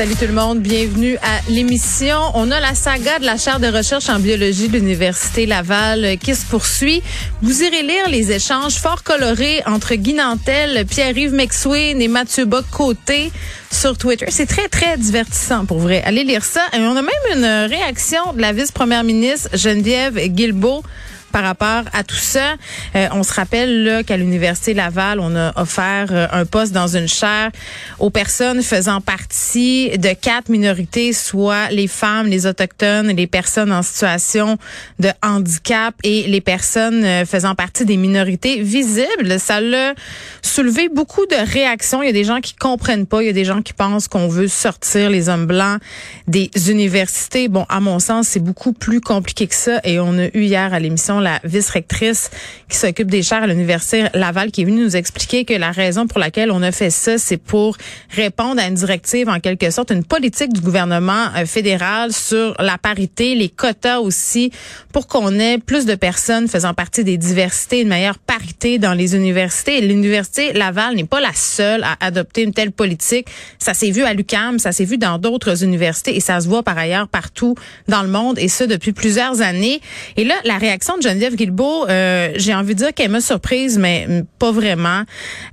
Salut tout le monde, bienvenue à l'émission. On a la saga de la chaire de recherche en biologie de l'Université Laval qui se poursuit. Vous irez lire les échanges fort colorés entre Guy Nantel, Pierre-Yves McSween et Mathieu Bock-Côté sur Twitter. C'est très, très divertissant pour vrai. Allez lire ça. Et on a même une réaction de la vice-première ministre Geneviève Guilbeault par rapport à tout ça. Euh, on se rappelle là qu'à l'université Laval, on a offert euh, un poste dans une chaire aux personnes faisant partie de quatre minorités, soit les femmes, les autochtones, les personnes en situation de handicap et les personnes euh, faisant partie des minorités visibles. Ça l'a soulevé beaucoup de réactions. Il y a des gens qui comprennent pas, il y a des gens qui pensent qu'on veut sortir les hommes blancs des universités. Bon, à mon sens, c'est beaucoup plus compliqué que ça et on a eu hier à l'émission la vice-rectrice qui s'occupe des chaires à l'Université Laval, qui est venue nous expliquer que la raison pour laquelle on a fait ça, c'est pour répondre à une directive, en quelque sorte, une politique du gouvernement euh, fédéral sur la parité, les quotas aussi, pour qu'on ait plus de personnes faisant partie des diversités, une meilleure parité dans les universités. L'Université Laval n'est pas la seule à adopter une telle politique. Ça s'est vu à l'UCAM, ça s'est vu dans d'autres universités et ça se voit par ailleurs partout dans le monde et ça depuis plusieurs années. Et là, la réaction de Geneviève Guilbeault, euh, j'ai envie de dire qu'elle m'a surprise, mais pas vraiment.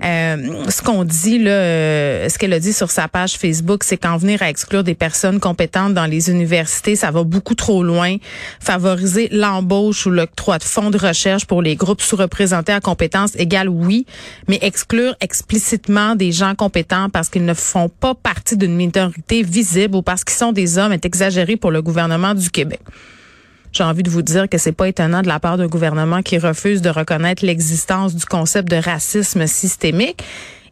Euh, ce qu'on dit là, euh, ce qu'elle a dit sur sa page Facebook, c'est qu'en venir à exclure des personnes compétentes dans les universités, ça va beaucoup trop loin. Favoriser l'embauche ou l'octroi de fonds de recherche pour les groupes sous-représentés à compétences égales, oui, mais exclure explicitement des gens compétents parce qu'ils ne font pas partie d'une minorité visible ou parce qu'ils sont des hommes est exagéré pour le gouvernement du Québec. J'ai envie de vous dire que c'est pas étonnant de la part d'un gouvernement qui refuse de reconnaître l'existence du concept de racisme systémique.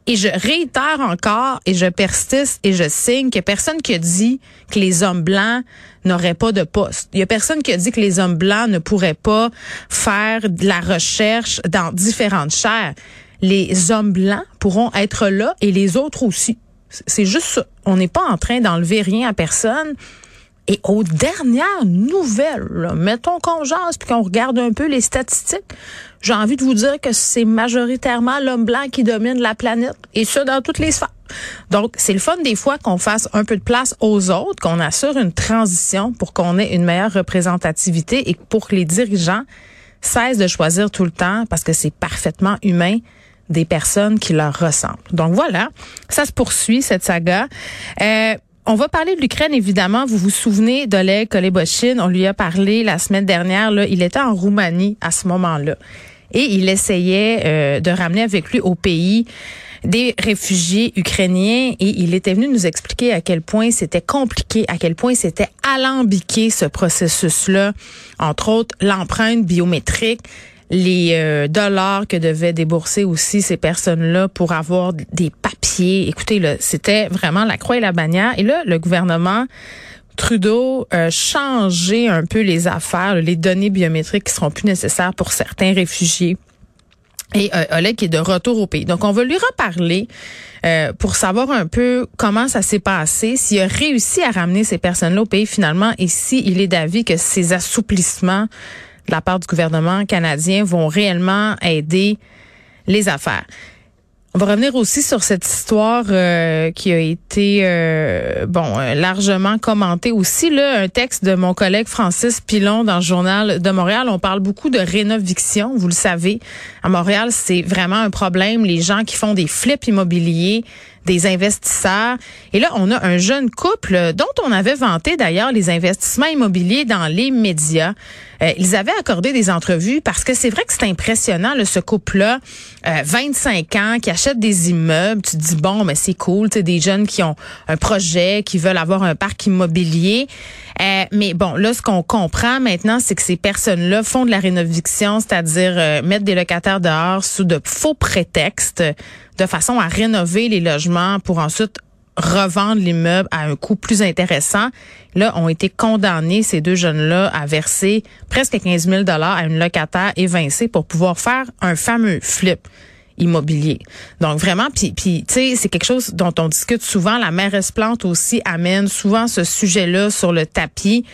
Et je réitère encore et je persiste et je signe que personne qui a dit que les hommes blancs n'auraient pas de poste. Il y a personne qui a dit que les hommes blancs ne pourraient pas faire de la recherche dans différentes chaires. Les hommes blancs pourront être là et les autres aussi. C'est juste ça. On n'est pas en train d'enlever rien à personne. Et aux dernières nouvelles, mettons qu'on jase puis qu'on regarde un peu les statistiques, j'ai envie de vous dire que c'est majoritairement l'homme blanc qui domine la planète et ça dans toutes les sphères. Donc, c'est le fun des fois qu'on fasse un peu de place aux autres, qu'on assure une transition pour qu'on ait une meilleure représentativité et pour que les dirigeants cessent de choisir tout le temps parce que c'est parfaitement humain des personnes qui leur ressemblent. Donc voilà, ça se poursuit cette saga. Euh, on va parler de l'Ukraine, évidemment. Vous vous souvenez d'Oleg Kolebochine. On lui a parlé la semaine dernière. Là. Il était en Roumanie à ce moment-là. Et il essayait euh, de ramener avec lui au pays des réfugiés ukrainiens et il était venu nous expliquer à quel point c'était compliqué, à quel point c'était alambiqué ce processus-là, entre autres l'empreinte biométrique, les euh, dollars que devaient débourser aussi ces personnes-là pour avoir des papiers. Écoutez, c'était vraiment la croix et la bannière. Et là, le gouvernement Trudeau a changé un peu les affaires, les données biométriques qui seront plus nécessaires pour certains réfugiés. Et euh, Oleg est de retour au pays. Donc, on va lui reparler euh, pour savoir un peu comment ça s'est passé, s'il a réussi à ramener ces personnes-là au pays finalement, et s'il est d'avis que ces assouplissements de la part du gouvernement canadien vont réellement aider les affaires. On va revenir aussi sur cette histoire euh, qui a été euh, bon euh, largement commentée aussi là un texte de mon collègue Francis Pilon dans le journal de Montréal. On parle beaucoup de rénoviction, vous le savez. À Montréal, c'est vraiment un problème. Les gens qui font des flips immobiliers des investisseurs. Et là, on a un jeune couple dont on avait vanté d'ailleurs les investissements immobiliers dans les médias. Euh, ils avaient accordé des entrevues parce que c'est vrai que c'est impressionnant, le ce couple-là, euh, 25 ans, qui achète des immeubles. Tu dis, bon, mais c'est cool, tu des jeunes qui ont un projet, qui veulent avoir un parc immobilier. Euh, mais bon, là, ce qu'on comprend maintenant, c'est que ces personnes-là font de la rénoviction, c'est-à-dire euh, mettre des locataires dehors sous de faux prétextes, de façon à rénover les logements pour ensuite revendre l'immeuble à un coût plus intéressant. Là, ont été condamnés, ces deux jeunes-là, à verser presque 15 000 à une locataire évincée pour pouvoir faire un fameux flip. immobilier. Donc vraiment, puis, puis tu sais, c'est quelque chose dont on discute souvent. La mairesse Plante aussi amène souvent ce sujet-là sur le tapis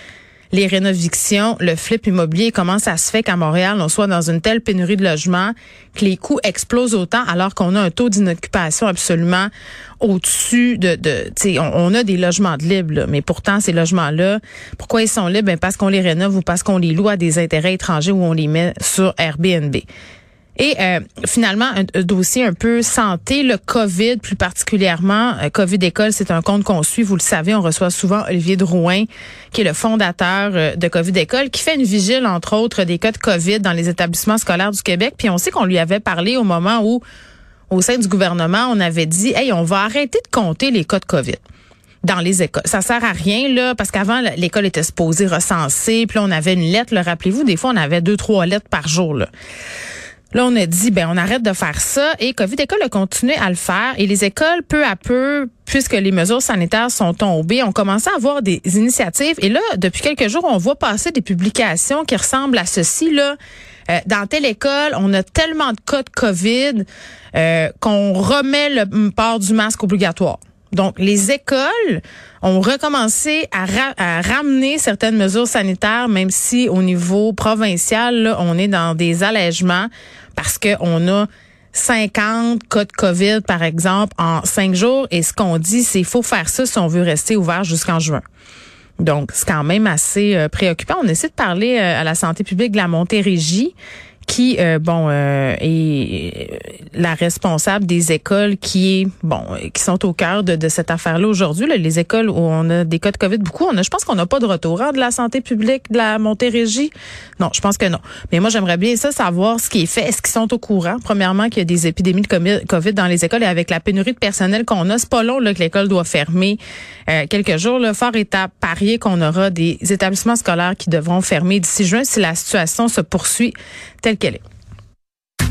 les rénovictions, le flip immobilier, comment ça se fait qu'à Montréal, on soit dans une telle pénurie de logements, que les coûts explosent autant alors qu'on a un taux d'inoccupation absolument au-dessus de, de on, a des logements de libres, mais pourtant ces logements-là, pourquoi ils sont libres? Ben parce qu'on les rénove ou parce qu'on les loue à des intérêts étrangers ou on les met sur Airbnb. Et euh, finalement, un, dossier un peu santé, le COVID plus particulièrement. Euh, COVID École, c'est un compte qu'on suit. Vous le savez, on reçoit souvent Olivier Drouin, qui est le fondateur euh, de COVID École, qui fait une vigile, entre autres, des cas de COVID dans les établissements scolaires du Québec. Puis on sait qu'on lui avait parlé au moment où, au sein du gouvernement, on avait dit, hey, on va arrêter de compter les cas de COVID dans les écoles. Ça sert à rien là parce qu'avant l'école était supposée recenser, puis là, on avait une lettre, rappelez-vous, des fois on avait deux trois lettres par jour là. Là, on a dit, ben, on arrête de faire ça. Et COVID École a continué à le faire. Et les écoles, peu à peu, puisque les mesures sanitaires sont tombées, ont commencé à avoir des initiatives. Et là, depuis quelques jours, on voit passer des publications qui ressemblent à ceci, là. Euh, dans telle école, on a tellement de cas de COVID euh, qu'on remet le port du masque obligatoire. Donc, les écoles ont recommencé à, ramener certaines mesures sanitaires, même si au niveau provincial, on est dans des allègements parce qu'on a 50 cas de COVID, par exemple, en cinq jours. Et ce qu'on dit, c'est qu'il faut faire ça si on veut rester ouvert jusqu'en juin. Donc, c'est quand même assez euh, préoccupant. On essaie de parler euh, à la santé publique de la Montérégie qui euh, bon euh, est la responsable des écoles qui est bon qui sont au cœur de, de cette affaire-là aujourd'hui les écoles où on a des cas de Covid beaucoup on a je pense qu'on n'a pas de retour hein, de la santé publique de la Montérégie. Non je pense que non. Mais moi j'aimerais bien ça savoir ce qui est fait. Est-ce qu'ils sont au courant? Premièrement qu'il y a des épidémies de Covid dans les écoles et avec la pénurie de personnel qu'on a c'est pas long là, que l'école doit fermer euh, quelques jours le fort est à parier qu'on aura des établissements scolaires qui devront fermer d'ici juin si la situation se poursuit telle qu'elle est.